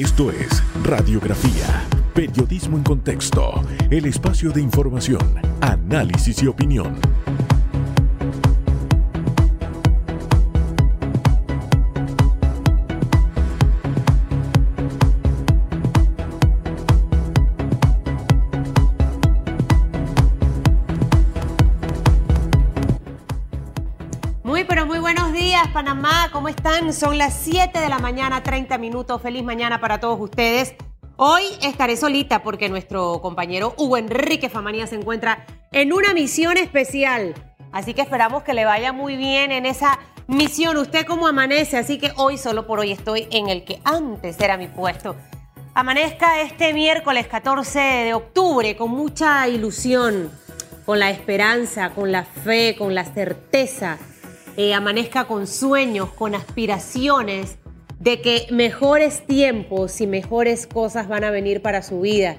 Esto es Radiografía, Periodismo en Contexto, el espacio de información, análisis y opinión. Son las 7 de la mañana, 30 minutos. Feliz mañana para todos ustedes. Hoy estaré solita porque nuestro compañero Hugo Enrique Famanía se encuentra en una misión especial. Así que esperamos que le vaya muy bien en esa misión. Usted como amanece, así que hoy solo por hoy estoy en el que antes era mi puesto. Amanezca este miércoles 14 de octubre con mucha ilusión, con la esperanza, con la fe, con la certeza. Eh, amanezca con sueños, con aspiraciones de que mejores tiempos y mejores cosas van a venir para su vida.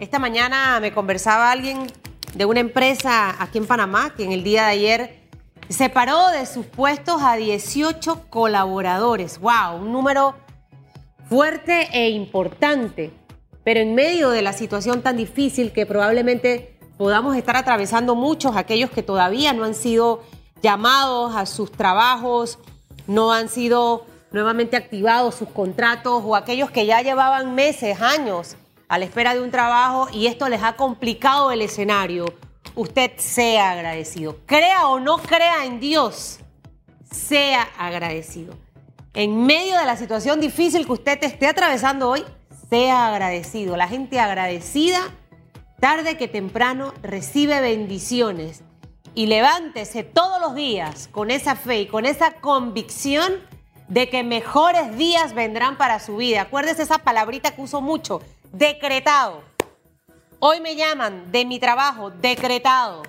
Esta mañana me conversaba alguien de una empresa aquí en Panamá que en el día de ayer separó de sus puestos a 18 colaboradores. ¡Wow! Un número fuerte e importante. Pero en medio de la situación tan difícil que probablemente podamos estar atravesando muchos, aquellos que todavía no han sido llamados a sus trabajos, no han sido nuevamente activados sus contratos o aquellos que ya llevaban meses, años a la espera de un trabajo y esto les ha complicado el escenario. Usted sea agradecido. Crea o no crea en Dios, sea agradecido. En medio de la situación difícil que usted esté atravesando hoy, sea agradecido. La gente agradecida, tarde que temprano, recibe bendiciones y levántese todos los días con esa fe y con esa convicción de que mejores días vendrán para su vida. Acuérdese esa palabrita que uso mucho, decretado. Hoy me llaman de mi trabajo, decretado.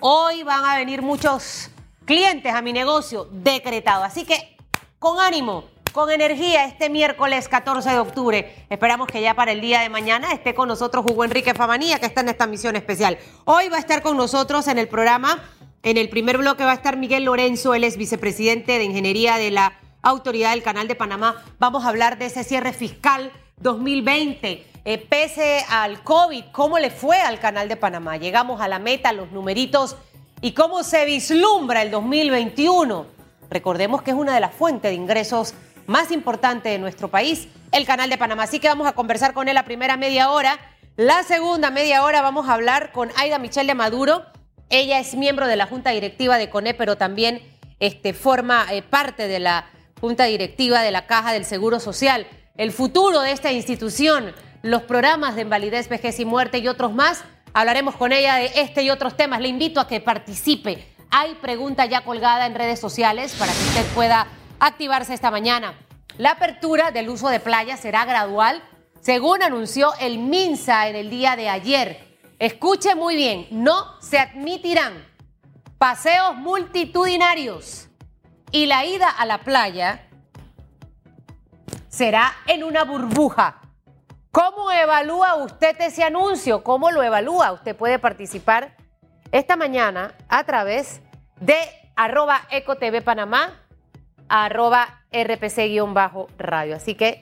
Hoy van a venir muchos clientes a mi negocio, decretado. Así que con ánimo, con energía este miércoles 14 de octubre. Esperamos que ya para el día de mañana esté con nosotros Hugo Enrique Famanía, que está en esta misión especial. Hoy va a estar con nosotros en el programa, en el primer bloque va a estar Miguel Lorenzo, él es vicepresidente de Ingeniería de la Autoridad del Canal de Panamá. Vamos a hablar de ese cierre fiscal 2020. Eh, pese al COVID, ¿cómo le fue al Canal de Panamá? Llegamos a la meta, los numeritos y cómo se vislumbra el 2021. Recordemos que es una de las fuentes de ingresos más importante de nuestro país, el Canal de Panamá. Así que vamos a conversar con él la primera media hora. La segunda media hora vamos a hablar con Aida Michelle de Maduro. Ella es miembro de la Junta Directiva de CONE, pero también este, forma eh, parte de la Junta Directiva de la Caja del Seguro Social. El futuro de esta institución, los programas de invalidez, vejez y muerte y otros más. Hablaremos con ella de este y otros temas. Le invito a que participe. Hay pregunta ya colgada en redes sociales para que usted pueda activarse esta mañana. La apertura del uso de playas será gradual, según anunció el MINSA en el día de ayer. Escuche muy bien, no se admitirán paseos multitudinarios y la ida a la playa será en una burbuja. ¿Cómo evalúa usted ese anuncio? ¿Cómo lo evalúa? Usted puede participar esta mañana a través de arroba ecotv panamá arroba rpc-radio. Así que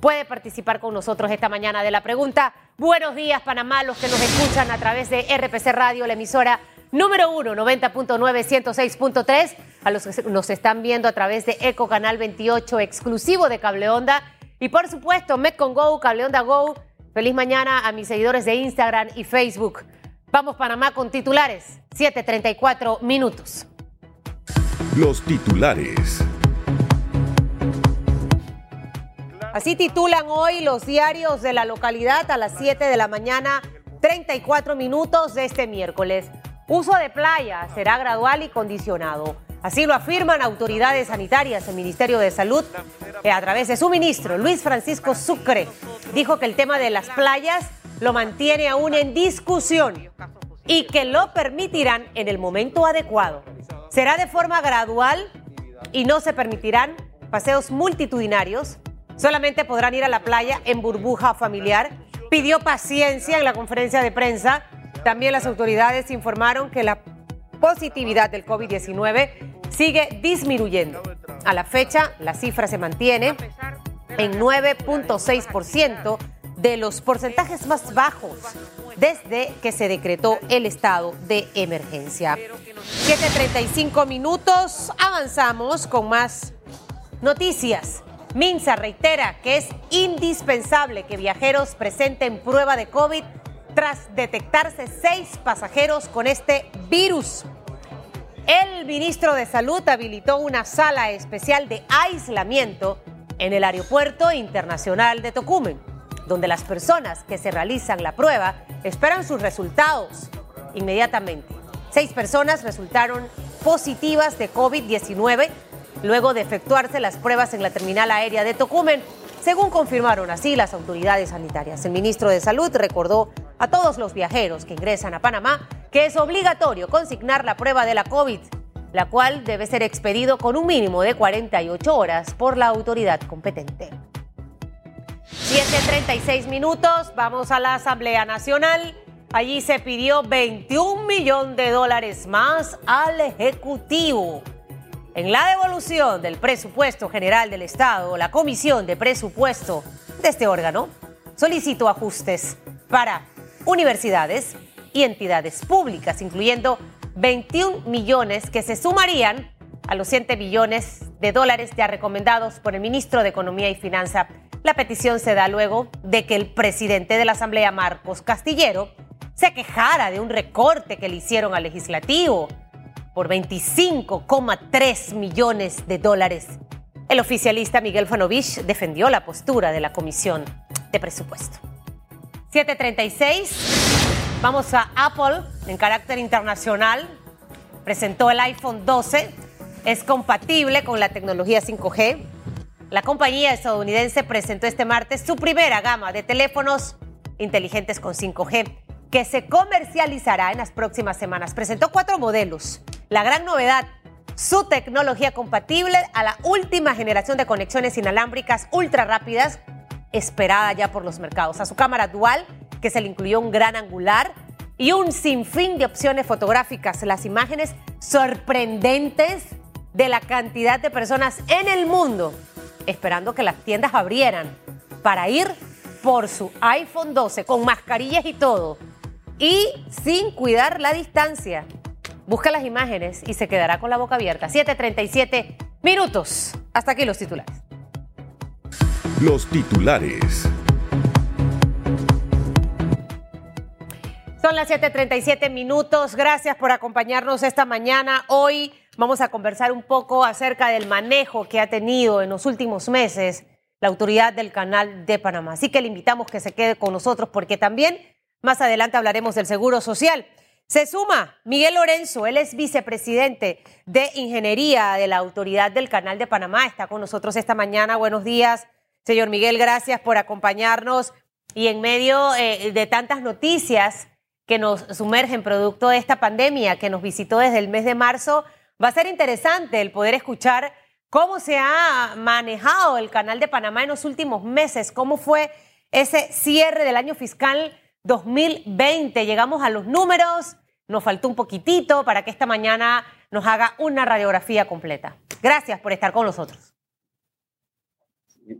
puede participar con nosotros esta mañana de la pregunta. Buenos días, Panamá, los que nos escuchan a través de RPC Radio, la emisora número 1, 90.9, 106.3, a los que nos están viendo a través de Eco Canal 28, exclusivo de Cable Onda. Y por supuesto, Metcon Go, Cable Onda Go. Feliz mañana a mis seguidores de Instagram y Facebook. Vamos, Panamá, con titulares. 7:34 minutos. Los titulares. Así titulan hoy los diarios de la localidad a las 7 de la mañana, 34 minutos de este miércoles. Uso de playa será gradual y condicionado. Así lo afirman autoridades sanitarias. El Ministerio de Salud, eh, a través de su ministro, Luis Francisco Sucre, dijo que el tema de las playas lo mantiene aún en discusión y que lo permitirán en el momento adecuado. Será de forma gradual y no se permitirán paseos multitudinarios Solamente podrán ir a la playa en burbuja familiar. Pidió paciencia en la conferencia de prensa. También las autoridades informaron que la positividad del COVID-19 sigue disminuyendo. A la fecha, la cifra se mantiene en 9.6% de los porcentajes más bajos desde que se decretó el estado de emergencia. 7.35 minutos, avanzamos con más noticias. Minsa reitera que es indispensable que viajeros presenten prueba de COVID tras detectarse seis pasajeros con este virus. El ministro de Salud habilitó una sala especial de aislamiento en el Aeropuerto Internacional de Tocumen, donde las personas que se realizan la prueba esperan sus resultados inmediatamente. Seis personas resultaron positivas de COVID-19 luego de efectuarse las pruebas en la terminal aérea de Tocumen, según confirmaron así las autoridades sanitarias. El ministro de Salud recordó a todos los viajeros que ingresan a Panamá que es obligatorio consignar la prueba de la COVID la cual debe ser expedido con un mínimo de 48 horas por la autoridad competente. 7.36 minutos, vamos a la Asamblea Nacional. Allí se pidió 21 millones de dólares más al Ejecutivo. En la devolución del presupuesto general del Estado, la Comisión de Presupuesto de este órgano solicitó ajustes para universidades y entidades públicas, incluyendo 21 millones que se sumarían a los 100 millones de dólares ya recomendados por el ministro de Economía y Finanza. La petición se da luego de que el presidente de la Asamblea, Marcos Castillero, se quejara de un recorte que le hicieron al legislativo por 25,3 millones de dólares. El oficialista Miguel Fanovich defendió la postura de la Comisión de Presupuesto. 736. Vamos a Apple en carácter internacional. Presentó el iPhone 12. Es compatible con la tecnología 5G. La compañía estadounidense presentó este martes su primera gama de teléfonos inteligentes con 5G que se comercializará en las próximas semanas. Presentó cuatro modelos. La gran novedad, su tecnología compatible a la última generación de conexiones inalámbricas ultra rápidas esperada ya por los mercados. A su cámara dual que se le incluyó un gran angular y un sinfín de opciones fotográficas. Las imágenes sorprendentes de la cantidad de personas en el mundo esperando que las tiendas abrieran para ir por su iPhone 12 con mascarillas y todo y sin cuidar la distancia. Busca las imágenes y se quedará con la boca abierta. 7:37 minutos. Hasta aquí los titulares. Los titulares. Son las 7:37 minutos. Gracias por acompañarnos esta mañana. Hoy vamos a conversar un poco acerca del manejo que ha tenido en los últimos meses la autoridad del Canal de Panamá. Así que le invitamos que se quede con nosotros porque también más adelante hablaremos del Seguro Social. Se suma Miguel Lorenzo, él es vicepresidente de Ingeniería de la Autoridad del Canal de Panamá. Está con nosotros esta mañana. Buenos días, señor Miguel. Gracias por acompañarnos. Y en medio eh, de tantas noticias que nos sumergen producto de esta pandemia que nos visitó desde el mes de marzo. Va a ser interesante el poder escuchar cómo se ha manejado el canal de Panamá en los últimos meses, cómo fue ese cierre del año fiscal 2020. Llegamos a los números, nos faltó un poquitito para que esta mañana nos haga una radiografía completa. Gracias por estar con nosotros.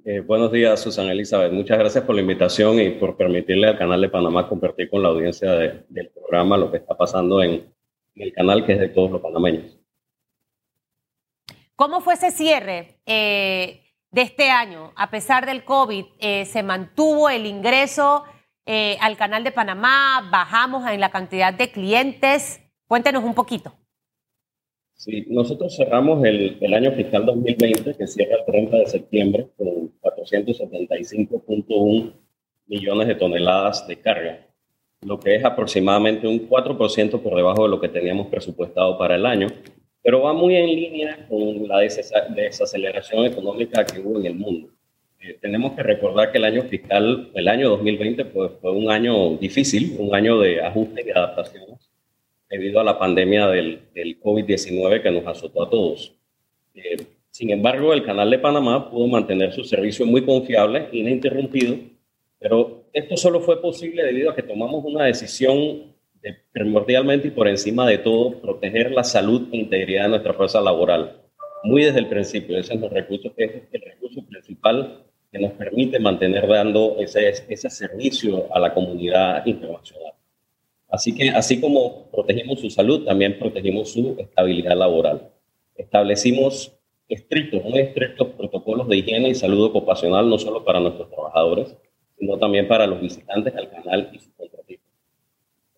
Eh, buenos días, Susana Elizabeth. Muchas gracias por la invitación y por permitirle al canal de Panamá compartir con la audiencia del programa lo que está pasando en, el canal que es de todos los panameños. ¿Cómo fue ese cierre eh, de este año? A pesar del COVID, eh, ¿se mantuvo el ingreso al canal de Panamá? ¿Bajamos en la cantidad de clientes? Cuéntenos un poquito. Sí, nosotros cerramos el, el, año fiscal 2020, que cierra el 30 de septiembre, con 475.1 millones de toneladas de carga, lo que es aproximadamente un 4% por debajo de lo que teníamos presupuestado para el año, pero va muy en línea con la desaceleración económica que hubo en el mundo. Eh, tenemos que recordar que el año fiscal, el año 2020, pues, fue un año difícil, un año de ajuste y adaptación debido a la pandemia del, del COVID-19 que nos azotó a todos. Eh, sin embargo, el Canal de Panamá pudo mantener su servicio muy confiable, ininterrumpido, pero esto solo fue posible debido a que tomamos una decisión de, primordialmente y por encima de todo, proteger la salud e integridad de nuestra fuerza laboral. Muy desde el principio, ese es, recurso, es el recurso principal que nos permite mantener dando ese, ese servicio a la comunidad internacional. Así que, así como protegimos su salud, también protegimos su estabilidad laboral. Establecimos estrictos, muy estrictos protocolos de higiene y salud ocupacional, no solo para nuestros trabajadores, sino también para los visitantes al canal y sus contratistas.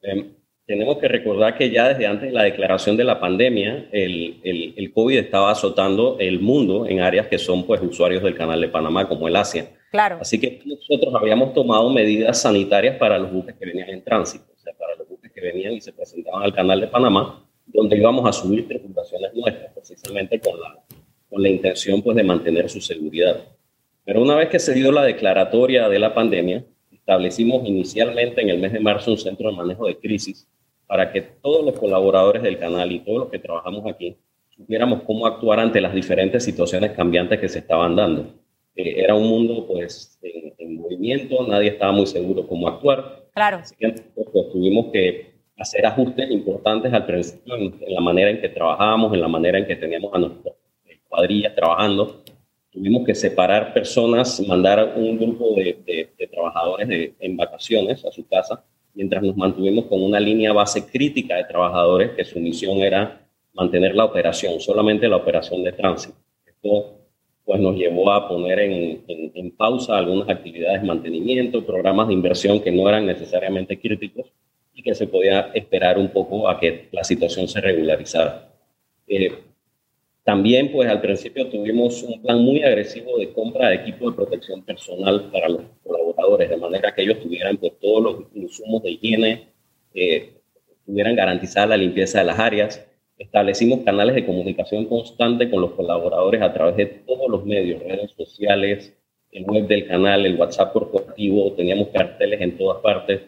Em, tenemos que recordar que ya desde antes de la declaración de la pandemia, el, el, el, COVID estaba azotando el mundo en áreas que son pues usuarios del canal de Panamá, como el Asia. Claro. Así que nosotros habíamos tomado medidas sanitarias para los buques que venían en tránsito, o sea, para los buques que venían y se presentaban al canal de Panamá, donde íbamos a subir tripulaciones nuestras, precisamente con la, con la intención pues de mantener su seguridad. Pero una vez que se dio la declaratoria de la pandemia, establecimos inicialmente en el mes de marzo un centro de manejo de crisis para que todos los colaboradores del canal y todos los que trabajamos aquí supiéramos cómo actuar ante las diferentes situaciones cambiantes que se estaban dando. Eh, era un mundo pues en, en, movimiento, nadie estaba muy seguro cómo actuar. Claro. Así que pues, tuvimos que hacer ajustes importantes al principio en, en, la manera en que trabajábamos, en la manera en que teníamos a nuestras cuadrillas trabajando. Tuvimos que separar personas, mandar un grupo de, de, de trabajadores de, en vacaciones a su casa mientras nos mantuvimos con una línea base crítica de trabajadores que su misión era mantener la operación, solamente la operación de tránsito. Esto pues nos llevó a poner en, en, en, pausa algunas actividades de mantenimiento, programas de inversión que no eran necesariamente críticos y que se podía esperar un poco a que la situación se regularizara. Eh, también, pues al principio tuvimos un plan muy agresivo de compra de equipo de protección personal para los colaboradores, de manera que ellos tuvieran pues, todos los insumos de higiene, eh, tuvieran garantizada la limpieza de las áreas. Establecimos canales de comunicación constante con los colaboradores a través de todos los medios, redes sociales, el web del canal, el WhatsApp corporativo, teníamos carteles en todas partes.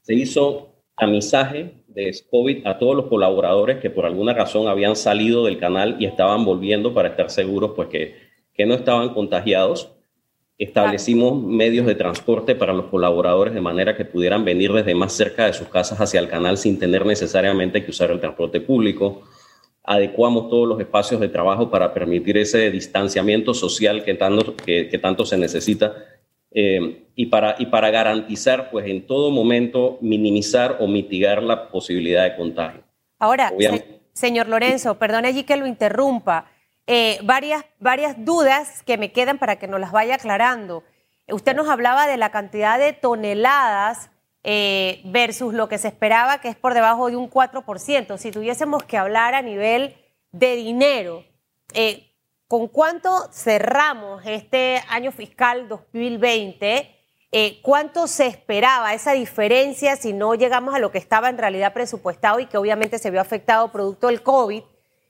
Se hizo tamizaje de COVID a todos los colaboradores que por alguna razón habían salido del canal y estaban volviendo para estar seguros pues que, que no estaban contagiados. Establecimos medios de transporte para los colaboradores de manera que pudieran venir desde más cerca de sus casas hacia el canal sin tener necesariamente que usar el transporte público. Adecuamos todos los espacios de trabajo para permitir ese distanciamiento social que tanto, que, que tanto se necesita eh, y, para, y para garantizar, pues en todo momento, minimizar o mitigar la posibilidad de contagio. Ahora, se, señor Lorenzo, perdone allí que lo interrumpa, eh, varias, varias dudas que me quedan para que nos las vaya aclarando. Usted nos hablaba de la cantidad de toneladas eh, versus lo que se esperaba, que es por debajo de un 4%. Si tuviésemos que hablar a nivel de dinero, eh, ¿Con cuánto cerramos este año fiscal 2020? Eh, ¿Cuánto se esperaba esa diferencia si no llegamos a lo que estaba en realidad presupuestado y que obviamente se vio afectado producto del COVID?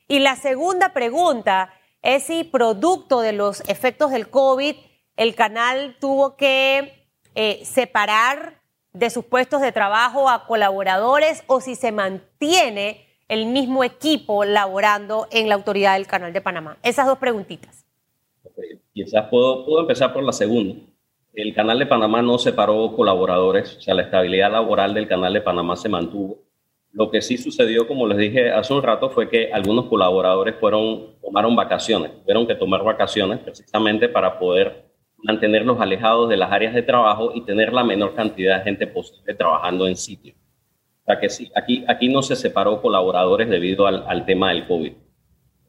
Y la segunda pregunta es si producto de los efectos del COVID el canal tuvo que eh, separar de sus puestos de trabajo a colaboradores o si se mantiene el mismo equipo laborando en la autoridad del Canal de Panamá? Esas dos preguntitas. Okay. Quizás puedo, puedo empezar por la segunda. El Canal de Panamá no separó colaboradores, o sea, la estabilidad laboral del Canal de Panamá se mantuvo. Lo que sí sucedió, como les dije hace un rato, fue que algunos colaboradores fueron, tomaron vacaciones, tuvieron que tomar vacaciones precisamente para poder mantenerlos alejados de las áreas de trabajo y tener la menor cantidad de gente posible trabajando en sitio sea que sí, aquí, aquí no se separó colaboradores debido al, al tema del COVID.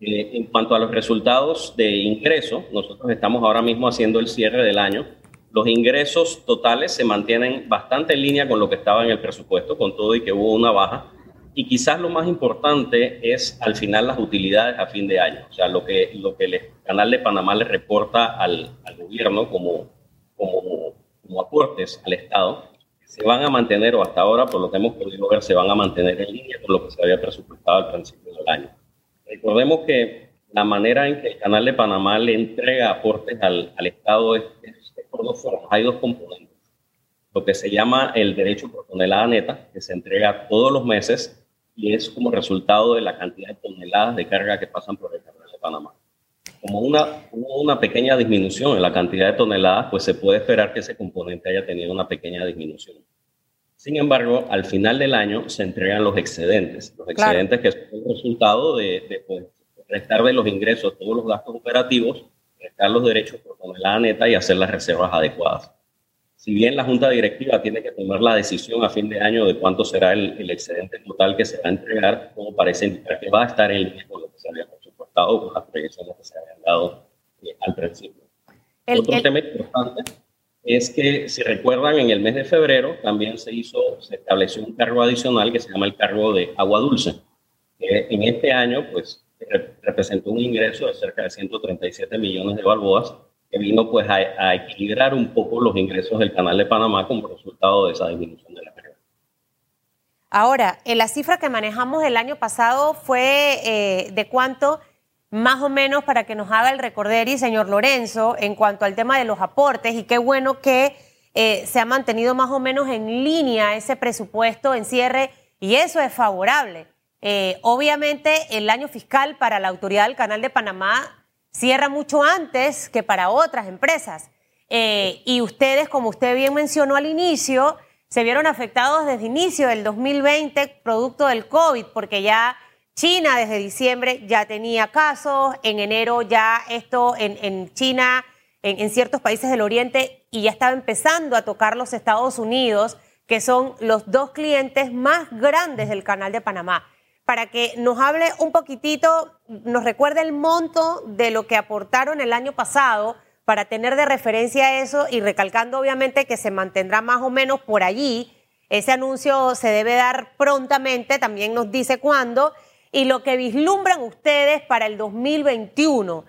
Eh, en cuanto a los resultados de ingreso, nosotros estamos ahora mismo haciendo el cierre del año. Los ingresos totales se mantienen bastante en línea con lo que estaba en el presupuesto, con todo y que hubo una baja. Y quizás lo más importante es al final las utilidades a fin de año, o sea, lo que, lo que el Canal de Panamá le reporta al, al gobierno como, como, como aportes al Estado se van a mantener, o hasta ahora, por lo que hemos podido ver, se van a mantener en línea con lo que se había presupuestado al principio del año. Recordemos que la manera en que el Canal de Panamá le entrega aportes al, al Estado es, es, es, por dos formas. Hay dos componentes. Lo que se llama el derecho por tonelada neta, que se entrega todos los meses y es como resultado de la cantidad de toneladas de carga que pasan por el como una, una pequeña disminución en la cantidad de toneladas, pues se puede esperar que ese componente haya tenido una pequeña disminución. Sin embargo, al final del año se entregan los excedentes, los claro. excedentes que son el resultado de, de pues, restar de los ingresos todos los gastos operativos prestar los derechos por tonelada neta y hacer las reservas adecuadas. Si bien la Junta Directiva tiene que tomar la decisión a fin de año de cuánto será el, excedente total que se va a entregar, como parece indicar que va a estar en línea con lo que se había presupuestado, con las proyecciones que se habían dado eh, al principio. Otro tema importante es que, si recuerdan, en el mes de febrero también se hizo, se estableció un cargo adicional que se llama el cargo de agua dulce. en este año, pues, representó un ingreso de cerca de 137 millones de balboas que vino pues a, equilibrar un poco los ingresos del canal de Panamá como resultado de esa disminución de la carga. Ahora, en la cifra que manejamos el año pasado fue eh, de cuánto, más o menos, para que nos haga el recorderi, señor Lorenzo, en cuanto al tema de los aportes, y qué bueno que eh, se ha mantenido más o menos en línea ese presupuesto en cierre, y eso es favorable. Eh, obviamente, el año fiscal para la autoridad del Canal de Panamá cierra mucho antes que para otras empresas. Eh, y ustedes, como usted bien mencionó al inicio, se vieron afectados desde inicio del 2020 producto del COVID, porque ya China desde diciembre ya tenía casos, en enero ya esto en, China, en, en ciertos países del Oriente, y ya estaba empezando a tocar los Estados Unidos, que son los dos clientes más grandes del Canal de Panamá para que nos hable un poquitito, nos recuerde el monto de lo que aportaron el año pasado para tener de referencia eso y recalcando obviamente que se mantendrá más o menos por allí. Ese anuncio se debe dar prontamente, también nos dice cuándo, y lo que vislumbran ustedes para el 2021.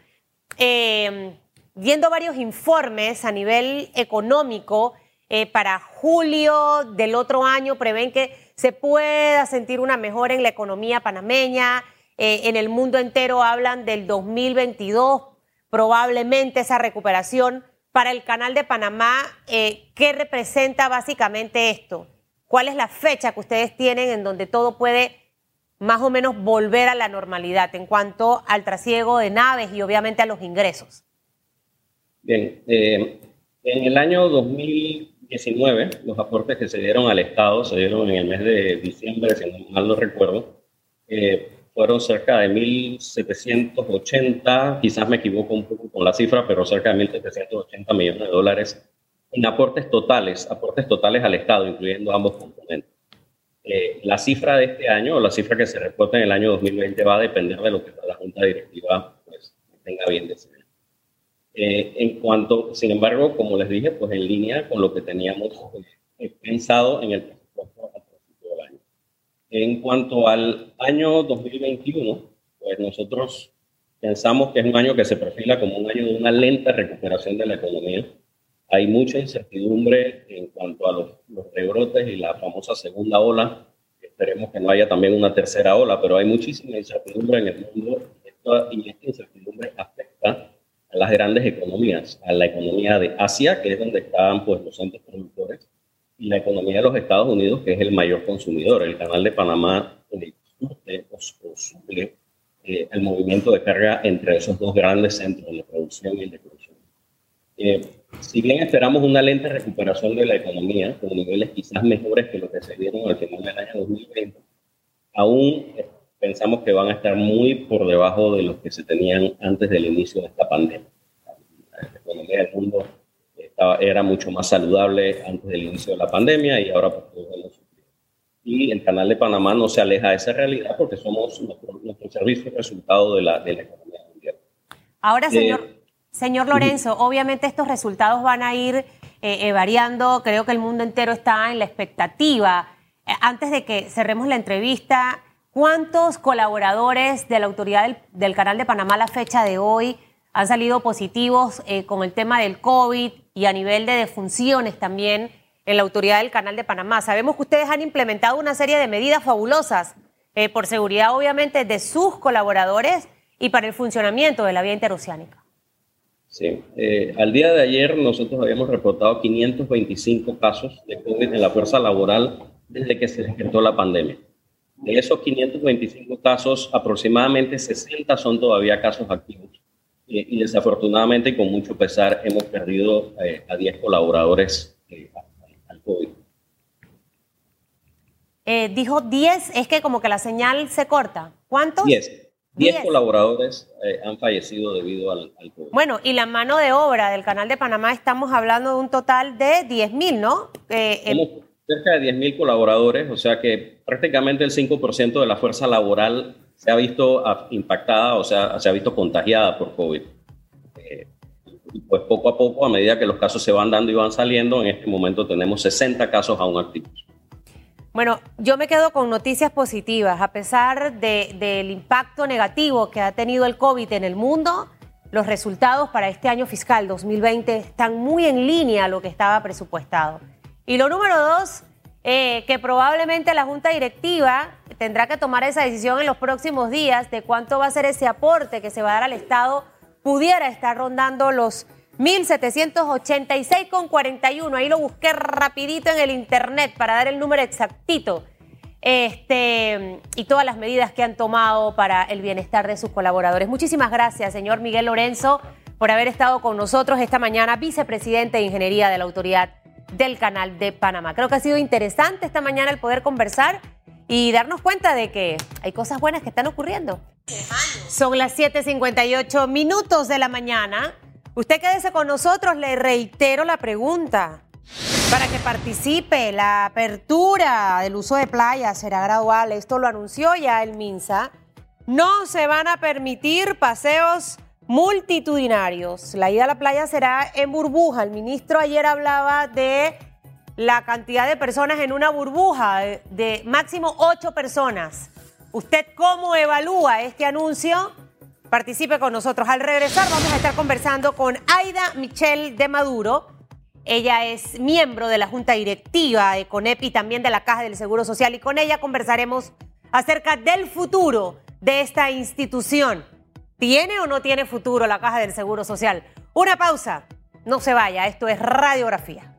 Eh, viendo varios informes a nivel económico, eh, para julio del otro año prevén que se pueda sentir una mejora en la economía panameña. Eh, en el mundo entero hablan del 2022, probablemente esa recuperación. Para el canal de Panamá, ¿qué representa básicamente esto? ¿Cuál es la fecha que ustedes tienen en donde todo puede más o menos volver a la normalidad en cuanto al trasiego de naves y obviamente a los ingresos? Bien, eh, en el año 2000 los aportes que se dieron al Estado se dieron en el mes de diciembre, si no mal no recuerdo, eh, fueron cerca de 1.780, quizás me equivoco un poco con la cifra, pero cerca de 1.780 millones de dólares en aportes totales, aportes totales al Estado, incluyendo ambos componentes. Eh, la cifra de este año o la cifra que se reporta en el año 2020 va a depender de lo que la Junta Directiva pues, tenga bien decidido. Eh, en cuanto, sin embargo, como les dije, pues en línea con lo que teníamos eh, pensado en el presupuesto al principio del año. En cuanto al año 2021, pues nosotros pensamos que es un año que se perfila como un año de una lenta recuperación de la economía. Hay mucha incertidumbre en cuanto a los, los rebrotes y la famosa segunda ola. Esperemos que no haya también una tercera ola, pero hay muchísima incertidumbre en el mundo y esta incertidumbre afecta a las grandes economías, a la economía de Asia, que es donde están pues, los centros productores, y la economía de los Estados Unidos, que es el mayor consumidor. El canal de Panamá eh, suple eh, el movimiento de carga entre esos dos grandes centros de producción y de consumo. Eh, si bien esperamos una lenta recuperación de la economía, con niveles quizás mejores que lo que se dieron al final del año 2020, aún pensamos que van a estar muy por debajo de los que se tenían antes del inicio de esta pandemia. La economía del mundo estaba, era mucho más saludable antes del inicio de la pandemia y ahora pues podemos y el canal de Panamá no se aleja de esa realidad porque somos nuestro, nuestro servicio resultado de la, de la economía mundial. Ahora, eh, señor, Lorenzo, obviamente estos resultados van a ir eh, eh, variando. Creo que el mundo entero está en la expectativa. antes de que cerremos la entrevista, ¿Cuántos colaboradores de la autoridad del, Canal de Panamá a la fecha de hoy han salido positivos eh, con el tema del COVID y a nivel de defunciones también en la autoridad del Canal de Panamá? Sabemos que ustedes han implementado una serie de medidas fabulosas eh, por seguridad, obviamente, de sus colaboradores y para el funcionamiento de la vía interoceánica. Sí, eh, al día de ayer nosotros habíamos reportado 525 casos de COVID en la fuerza laboral desde que se decretó la pandemia. De esos 525 casos, aproximadamente 60 son todavía casos activos. y desafortunadamente, y con mucho pesar, hemos perdido eh, a 10 colaboradores eh, al COVID. Eh, dijo 10, es que como que la señal se corta. ¿Cuántos? 10. 10 colaboradores eh, han fallecido debido al, COVID. Bueno, y la mano de obra del Canal de Panamá, estamos hablando de un total de 10 mil, ¿no? Eh, cerca de 10 mil colaboradores, o sea que prácticamente el 5% de la fuerza laboral se ha visto impactada, o sea, se ha visto contagiada por COVID. Eh, pues poco a poco, a medida que los casos se van dando y van saliendo, en este momento tenemos 60 casos aún activos. Bueno, yo me quedo con noticias positivas. A pesar del impacto negativo que ha tenido el COVID en el mundo, los resultados para este año fiscal 2020 están muy en línea a lo que estaba presupuestado. Y lo número dos, eh, que probablemente la Junta Directiva tendrá que tomar esa decisión en los próximos días de cuánto va a ser ese aporte que se va a dar al Estado, pudiera estar rondando los 1786,41. Ahí lo busqué rapidito en el internet para dar el número exactito. Este, y todas las medidas que han tomado para el bienestar de sus colaboradores. Muchísimas gracias, señor Miguel Lorenzo, por haber estado con nosotros esta mañana, vicepresidente de Ingeniería de la Autoridad del Canal de Panamá. Creo que ha sido interesante esta mañana el poder conversar y darnos cuenta de que hay cosas buenas que están ocurriendo. Son las 7:58 minutos de la mañana. Usted quédese con nosotros, le reitero la pregunta. Para que participe, la apertura del uso de playas será gradual. Esto lo anunció ya el MINSA. No se van a permitir paseos multitudinarios. La ida a la playa será en burbuja. El ministro ayer hablaba de la cantidad de personas en una burbuja, de, máximo ocho personas. ¿Usted cómo evalúa este anuncio? Participe con nosotros. Al regresar vamos a estar conversando con Aida Michelle de Maduro. Ella es miembro de la Junta Directiva de CONEP y también de la Caja del Seguro Social y con ella conversaremos acerca del futuro de esta institución. ¿Tiene o no tiene futuro la Caja del Seguro Social? Una pausa. No se vaya, esto es radiografía.